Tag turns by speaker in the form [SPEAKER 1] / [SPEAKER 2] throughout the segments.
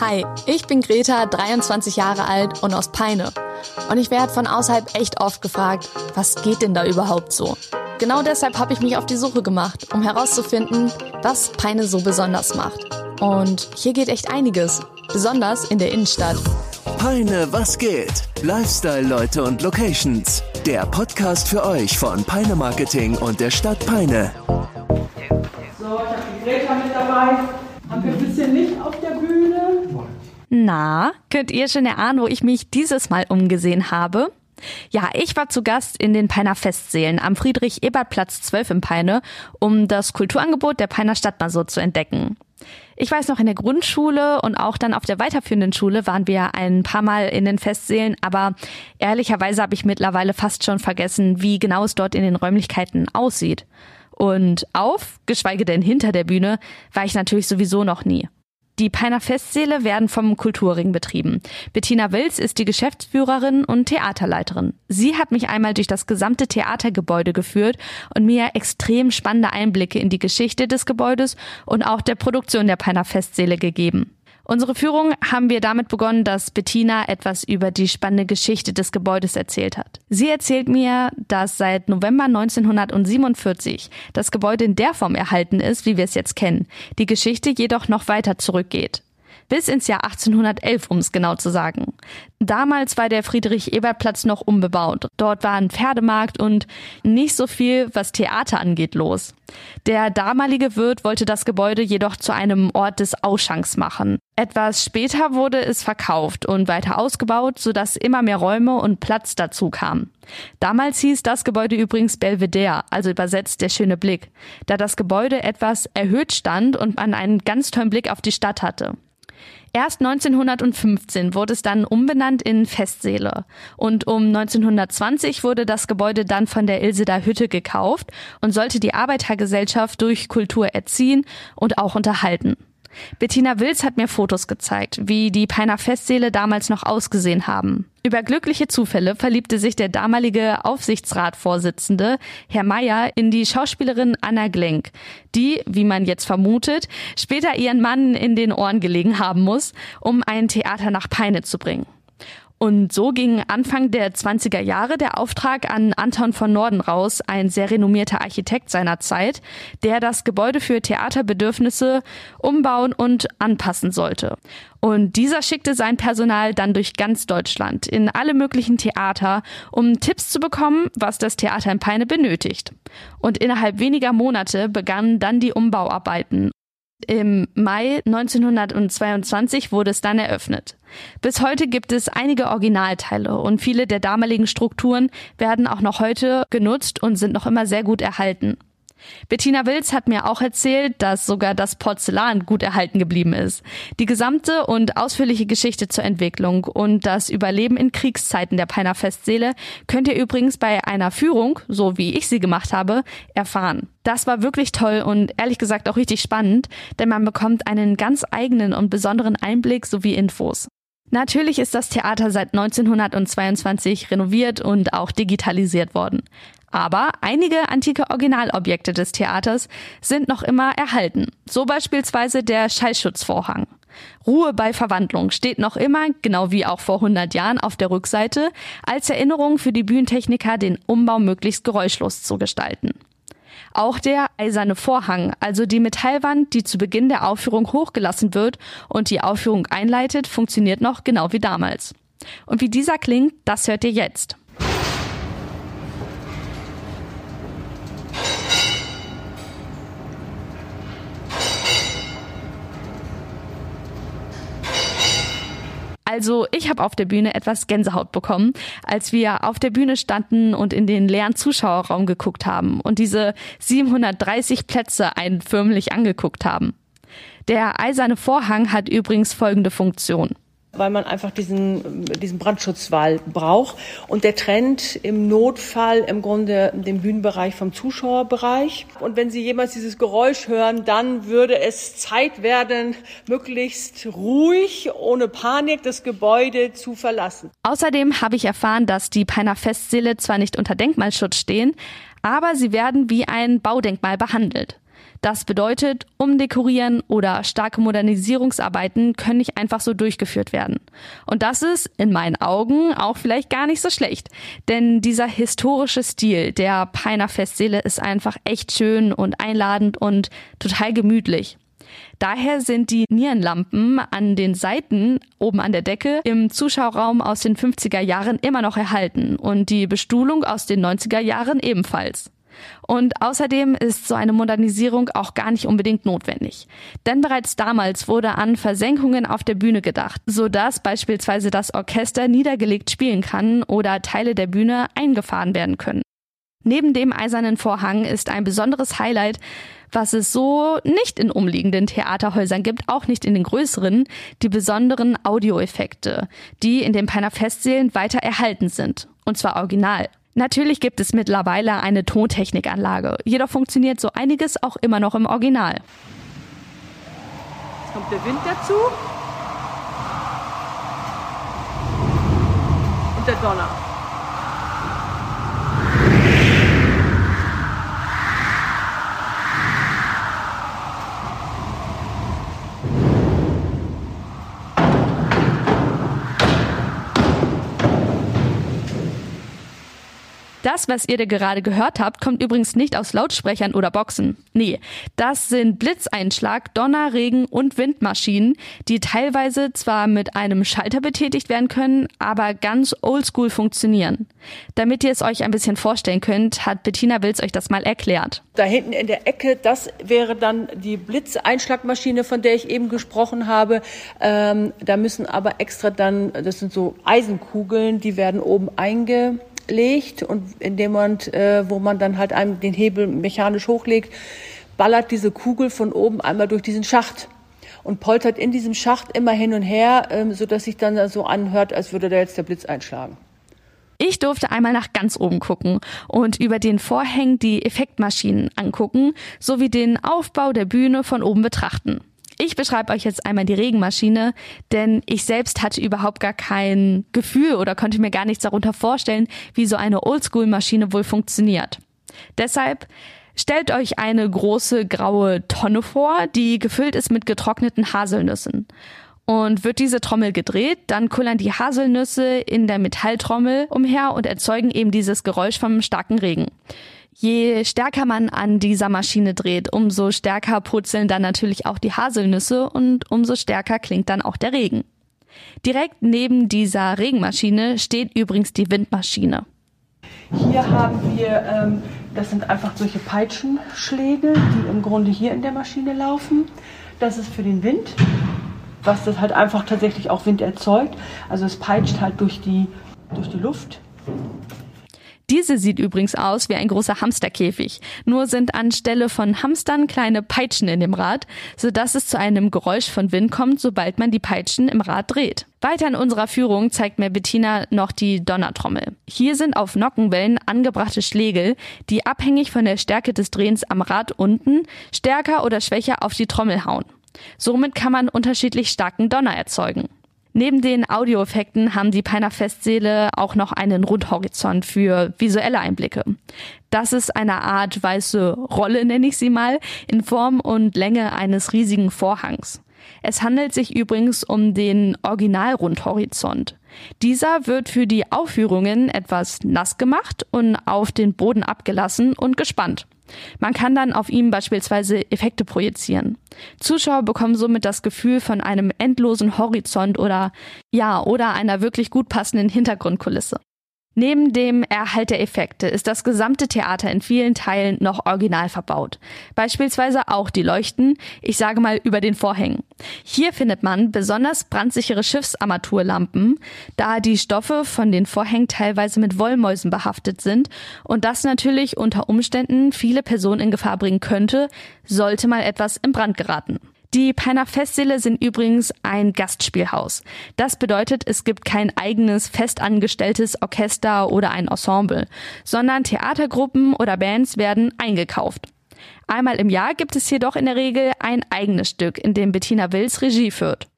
[SPEAKER 1] Hi, ich bin Greta, 23 Jahre alt und aus Peine. Und ich werde von außerhalb echt oft gefragt, was geht denn da überhaupt so? Genau deshalb habe ich mich auf die Suche gemacht, um herauszufinden, was Peine so besonders macht. Und hier geht echt einiges, besonders in der Innenstadt.
[SPEAKER 2] Peine, was geht? Lifestyle-Leute und Locations. Der Podcast für euch von Peine Marketing und der Stadt Peine.
[SPEAKER 3] So, ich habe die Greta mit dabei. Haben wir bisschen Licht auf der Bühne?
[SPEAKER 1] Na, könnt ihr schon erahnen, wo ich mich dieses Mal umgesehen habe? Ja, ich war zu Gast in den Peiner Festsälen am Friedrich-Ebert-Platz 12 in Peine, um das Kulturangebot der Peiner Stadtmasur zu entdecken. Ich weiß noch, in der Grundschule und auch dann auf der weiterführenden Schule waren wir ein paar Mal in den Festsälen, aber ehrlicherweise habe ich mittlerweile fast schon vergessen, wie genau es dort in den Räumlichkeiten aussieht. Und auf, geschweige denn hinter der Bühne, war ich natürlich sowieso noch nie. Die Peiner Festsäle werden vom Kulturring betrieben. Bettina Wills ist die Geschäftsführerin und Theaterleiterin. Sie hat mich einmal durch das gesamte Theatergebäude geführt und mir extrem spannende Einblicke in die Geschichte des Gebäudes und auch der Produktion der Peiner Festsäle gegeben. Unsere Führung haben wir damit begonnen, dass Bettina etwas über die spannende Geschichte des Gebäudes erzählt hat. Sie erzählt mir, dass seit November 1947 das Gebäude in der Form erhalten ist, wie wir es jetzt kennen, die Geschichte jedoch noch weiter zurückgeht bis ins Jahr 1811, um es genau zu sagen. Damals war der Friedrich-Ebert-Platz noch unbebaut. Dort war ein Pferdemarkt und nicht so viel, was Theater angeht, los. Der damalige Wirt wollte das Gebäude jedoch zu einem Ort des Ausschanks machen. Etwas später wurde es verkauft und weiter ausgebaut, sodass immer mehr Räume und Platz dazu kamen. Damals hieß das Gebäude übrigens Belvedere, also übersetzt der schöne Blick, da das Gebäude etwas erhöht stand und man einen ganz tollen Blick auf die Stadt hatte. Erst 1915 wurde es dann umbenannt in Festsäle. Und um 1920 wurde das Gebäude dann von der Ilseder Hütte gekauft und sollte die Arbeitergesellschaft durch Kultur erziehen und auch unterhalten. Bettina Wills hat mir Fotos gezeigt, wie die Peiner Festsäle damals noch ausgesehen haben. Über glückliche Zufälle verliebte sich der damalige Aufsichtsratvorsitzende, Herr Meyer, in die Schauspielerin Anna Glenk, die, wie man jetzt vermutet, später ihren Mann in den Ohren gelegen haben muss, um ein Theater nach Peine zu bringen. Und so ging Anfang der 20er Jahre der Auftrag an Anton von Norden raus, ein sehr renommierter Architekt seiner Zeit, der das Gebäude für Theaterbedürfnisse umbauen und anpassen sollte. Und dieser schickte sein Personal dann durch ganz Deutschland in alle möglichen Theater, um Tipps zu bekommen, was das Theater in Peine benötigt. Und innerhalb weniger Monate begannen dann die Umbauarbeiten im Mai 1922 wurde es dann eröffnet. Bis heute gibt es einige Originalteile und viele der damaligen Strukturen werden auch noch heute genutzt und sind noch immer sehr gut erhalten. Bettina Wills hat mir auch erzählt, dass sogar das Porzellan gut erhalten geblieben ist. Die gesamte und ausführliche Geschichte zur Entwicklung und das Überleben in Kriegszeiten der Peiner Festseele könnt ihr übrigens bei einer Führung, so wie ich sie gemacht habe, erfahren. Das war wirklich toll und ehrlich gesagt auch richtig spannend, denn man bekommt einen ganz eigenen und besonderen Einblick sowie Infos. Natürlich ist das Theater seit 1922 renoviert und auch digitalisiert worden. Aber einige antike Originalobjekte des Theaters sind noch immer erhalten. So beispielsweise der Schallschutzvorhang. Ruhe bei Verwandlung steht noch immer, genau wie auch vor 100 Jahren, auf der Rückseite, als Erinnerung für die Bühnentechniker, den Umbau möglichst geräuschlos zu gestalten. Auch der eiserne Vorhang, also die Metallwand, die zu Beginn der Aufführung hochgelassen wird und die Aufführung einleitet, funktioniert noch genau wie damals. Und wie dieser klingt, das hört ihr jetzt. Also ich habe auf der Bühne etwas Gänsehaut bekommen, als wir auf der Bühne standen und in den leeren Zuschauerraum geguckt haben und diese 730 Plätze einen förmlich angeguckt haben. Der eiserne Vorhang hat übrigens folgende Funktion
[SPEAKER 3] weil man einfach diesen, diesen Brandschutzwall braucht. Und der trennt im Notfall im Grunde den Bühnenbereich vom Zuschauerbereich. Und wenn Sie jemals dieses Geräusch hören, dann würde es Zeit werden, möglichst ruhig, ohne Panik das Gebäude zu verlassen.
[SPEAKER 1] Außerdem habe ich erfahren, dass die Peiner Festsäle zwar nicht unter Denkmalschutz stehen, aber sie werden wie ein Baudenkmal behandelt. Das bedeutet, umdekorieren oder starke Modernisierungsarbeiten können nicht einfach so durchgeführt werden. Und das ist in meinen Augen auch vielleicht gar nicht so schlecht. Denn dieser historische Stil der Peiner Festseele ist einfach echt schön und einladend und total gemütlich. Daher sind die Nierenlampen an den Seiten oben an der Decke im Zuschauerraum aus den 50er Jahren immer noch erhalten und die Bestuhlung aus den 90er Jahren ebenfalls. Und außerdem ist so eine Modernisierung auch gar nicht unbedingt notwendig. Denn bereits damals wurde an Versenkungen auf der Bühne gedacht, sodass beispielsweise das Orchester niedergelegt spielen kann oder Teile der Bühne eingefahren werden können. Neben dem eisernen Vorhang ist ein besonderes Highlight, was es so nicht in umliegenden Theaterhäusern gibt, auch nicht in den größeren, die besonderen Audioeffekte, die in den Peiner Festsälen weiter erhalten sind. Und zwar original. Natürlich gibt es mittlerweile eine Tontechnikanlage, jedoch funktioniert so einiges auch immer noch im Original.
[SPEAKER 3] Jetzt kommt der Wind dazu. Und der Donner.
[SPEAKER 1] Das, was ihr da gerade gehört habt, kommt übrigens nicht aus Lautsprechern oder Boxen. Nee, das sind Blitzeinschlag, Donner, Regen und Windmaschinen, die teilweise zwar mit einem Schalter betätigt werden können, aber ganz oldschool funktionieren. Damit ihr es euch ein bisschen vorstellen könnt, hat Bettina Wills euch das mal erklärt.
[SPEAKER 3] Da hinten in der Ecke, das wäre dann die Blitzeinschlagmaschine, von der ich eben gesprochen habe. Ähm, da müssen aber extra dann, das sind so Eisenkugeln, die werden oben einge legt und in dem Moment, äh, wo man dann halt einem den Hebel mechanisch hochlegt, ballert diese Kugel von oben einmal durch diesen Schacht und poltert in diesem Schacht immer hin und her, ähm, so dass sich dann so anhört, als würde da jetzt der Blitz einschlagen.
[SPEAKER 1] Ich durfte einmal nach ganz oben gucken und über den Vorhängen die Effektmaschinen angucken, sowie den Aufbau der Bühne von oben betrachten. Ich beschreibe euch jetzt einmal die Regenmaschine, denn ich selbst hatte überhaupt gar kein Gefühl oder konnte mir gar nichts darunter vorstellen, wie so eine Oldschool-Maschine wohl funktioniert. Deshalb stellt euch eine große graue Tonne vor, die gefüllt ist mit getrockneten Haselnüssen. Und wird diese Trommel gedreht, dann kullern die Haselnüsse in der Metalltrommel umher und erzeugen eben dieses Geräusch vom starken Regen. Je stärker man an dieser Maschine dreht, umso stärker purzeln dann natürlich auch die Haselnüsse und umso stärker klingt dann auch der Regen. Direkt neben dieser Regenmaschine steht übrigens die Windmaschine.
[SPEAKER 3] Hier haben wir, ähm, das sind einfach solche Peitschenschläge, die im Grunde hier in der Maschine laufen. Das ist für den Wind, was das halt einfach tatsächlich auch Wind erzeugt. Also es peitscht halt durch die, durch die Luft
[SPEAKER 1] diese sieht übrigens aus wie ein großer Hamsterkäfig. Nur sind anstelle von Hamstern kleine Peitschen in dem Rad, sodass es zu einem Geräusch von Wind kommt, sobald man die Peitschen im Rad dreht. Weiter in unserer Führung zeigt mir Bettina noch die Donnertrommel. Hier sind auf Nockenwellen angebrachte Schlägel, die abhängig von der Stärke des Drehens am Rad unten stärker oder schwächer auf die Trommel hauen. Somit kann man unterschiedlich starken Donner erzeugen. Neben den Audioeffekten haben die Peiner Festsäle auch noch einen Rundhorizont für visuelle Einblicke. Das ist eine Art weiße Rolle, nenne ich sie mal, in Form und Länge eines riesigen Vorhangs. Es handelt sich übrigens um den Originalrundhorizont. Dieser wird für die Aufführungen etwas nass gemacht und auf den Boden abgelassen und gespannt. Man kann dann auf ihm beispielsweise Effekte projizieren. Zuschauer bekommen somit das Gefühl von einem endlosen Horizont oder ja, oder einer wirklich gut passenden Hintergrundkulisse. Neben dem Erhalt der Effekte ist das gesamte Theater in vielen Teilen noch original verbaut. Beispielsweise auch die Leuchten, ich sage mal über den Vorhängen. Hier findet man besonders brandsichere Schiffsarmaturlampen, da die Stoffe von den Vorhängen teilweise mit Wollmäusen behaftet sind und das natürlich unter Umständen viele Personen in Gefahr bringen könnte, sollte mal etwas in Brand geraten. Die Peiner Festsäle sind übrigens ein Gastspielhaus. Das bedeutet, es gibt kein eigenes festangestelltes Orchester oder ein Ensemble, sondern Theatergruppen oder Bands werden eingekauft. Einmal im Jahr gibt es jedoch in der Regel ein eigenes Stück, in dem Bettina Wills Regie führt.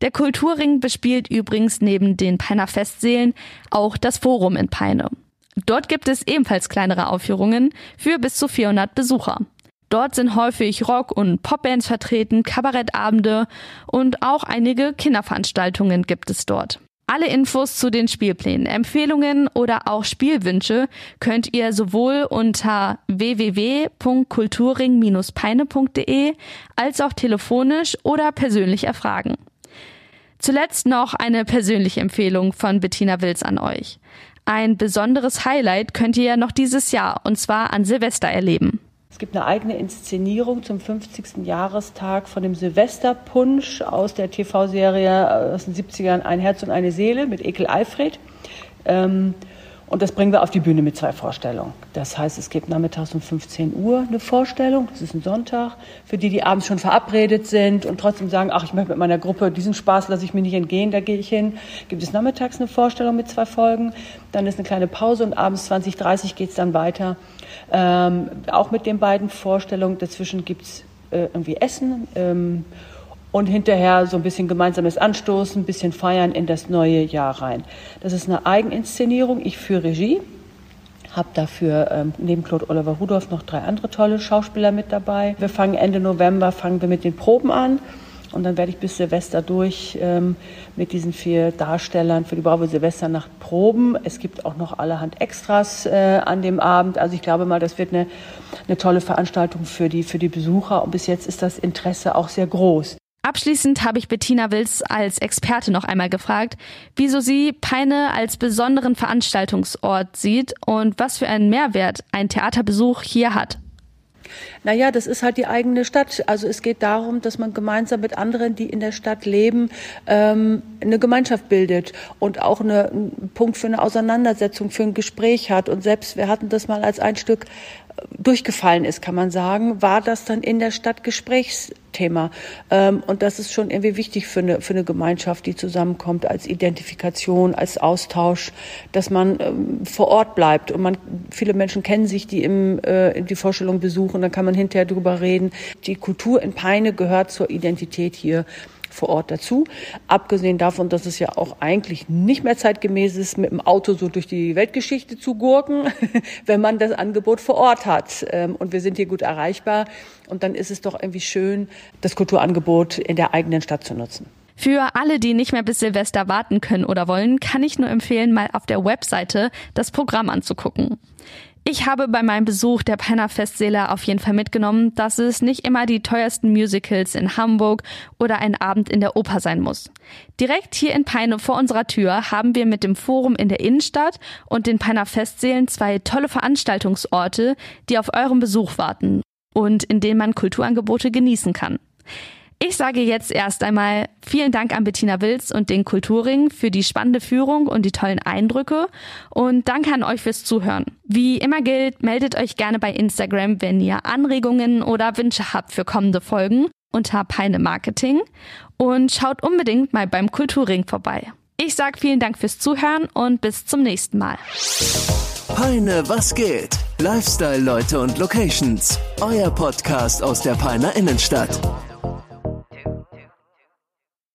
[SPEAKER 1] Der Kulturring bespielt übrigens neben den Peiner Festsälen auch das Forum in Peine. Dort gibt es ebenfalls kleinere Aufführungen für bis zu 400 Besucher. Dort sind häufig Rock- und Popbands vertreten, Kabarettabende und auch einige Kinderveranstaltungen gibt es dort. Alle Infos zu den Spielplänen, Empfehlungen oder auch Spielwünsche könnt ihr sowohl unter www.kulturring-peine.de als auch telefonisch oder persönlich erfragen. Zuletzt noch eine persönliche Empfehlung von Bettina Wills an euch. Ein besonderes Highlight könnt ihr ja noch dieses Jahr und zwar an Silvester erleben.
[SPEAKER 3] Es gibt eine eigene Inszenierung zum 50. Jahrestag von dem Silvesterpunsch aus der TV-Serie aus den 70ern Ein Herz und eine Seele mit Ekel Alfred. Ähm, und das bringen wir auf die Bühne mit zwei Vorstellungen. Das heißt, es gibt nachmittags um 15 Uhr eine Vorstellung, das ist ein Sonntag, für die, die abends schon verabredet sind und trotzdem sagen, ach, ich möchte mit meiner Gruppe, diesen Spaß lasse ich mir nicht entgehen, da gehe ich hin. Gibt es nachmittags eine Vorstellung mit zwei Folgen, dann ist eine kleine Pause und abends 20.30 geht es dann weiter. Ähm, auch mit den beiden Vorstellungen, dazwischen gibt es äh, irgendwie Essen. Ähm, und hinterher so ein bisschen gemeinsames Anstoßen, ein bisschen feiern in das neue Jahr rein. Das ist eine Eigeninszenierung. Ich führe Regie, habe dafür ähm, neben Claude Oliver Rudolph noch drei andere tolle Schauspieler mit dabei. Wir fangen Ende November fangen wir mit den Proben an. Und dann werde ich bis Silvester durch ähm, mit diesen vier Darstellern für die Bravo Silvesternacht proben. Es gibt auch noch allerhand Extras äh, an dem Abend. Also ich glaube mal, das wird eine, eine tolle Veranstaltung für die, für die Besucher. Und bis jetzt ist das Interesse auch sehr groß.
[SPEAKER 1] Abschließend habe ich Bettina Wills als Experte noch einmal gefragt, wieso sie Peine als besonderen Veranstaltungsort sieht und was für einen Mehrwert ein Theaterbesuch hier hat.
[SPEAKER 3] Naja, das ist halt die eigene Stadt. Also es geht darum, dass man gemeinsam mit anderen, die in der Stadt leben, ähm, eine Gemeinschaft bildet und auch eine, einen Punkt für eine Auseinandersetzung, für ein Gespräch hat. Und selbst wir hatten das mal als ein Stück durchgefallen ist, kann man sagen, war das dann in der Stadt Gesprächsthema. Ähm, und das ist schon irgendwie wichtig für eine, für eine Gemeinschaft, die zusammenkommt, als Identifikation, als Austausch, dass man ähm, vor Ort bleibt. Und man, viele Menschen kennen sich, die im, äh, die Vorstellung besuchen, dann kann man hinterher drüber reden. Die Kultur in Peine gehört zur Identität hier vor Ort dazu. Abgesehen davon, dass es ja auch eigentlich nicht mehr zeitgemäß ist, mit dem Auto so durch die Weltgeschichte zu gurken, wenn man das Angebot vor Ort hat. Ähm, und wir sind hier gut erreichbar. Und dann ist es doch irgendwie schön, das Kulturangebot in der eigenen Stadt zu nutzen.
[SPEAKER 1] Für alle, die nicht mehr bis Silvester warten können oder wollen, kann ich nur empfehlen, mal auf der Webseite das Programm anzugucken. Ich habe bei meinem Besuch der Penner Festsäle auf jeden Fall mitgenommen, dass es nicht immer die teuersten Musicals in Hamburg oder ein Abend in der Oper sein muss. Direkt hier in Peine vor unserer Tür haben wir mit dem Forum in der Innenstadt und den Peiner Festsälen zwei tolle Veranstaltungsorte, die auf euren Besuch warten und in denen man Kulturangebote genießen kann. Ich sage jetzt erst einmal vielen Dank an Bettina Wilz und den Kulturring für die spannende Führung und die tollen Eindrücke und danke an euch fürs Zuhören. Wie immer gilt, meldet euch gerne bei Instagram, wenn ihr Anregungen oder Wünsche habt für kommende Folgen unter Peine Marketing und schaut unbedingt mal beim Kulturring vorbei. Ich sage vielen Dank fürs Zuhören und bis zum nächsten Mal.
[SPEAKER 2] Peine, was geht? Lifestyle, Leute und Locations. Euer Podcast aus der Peiner Innenstadt.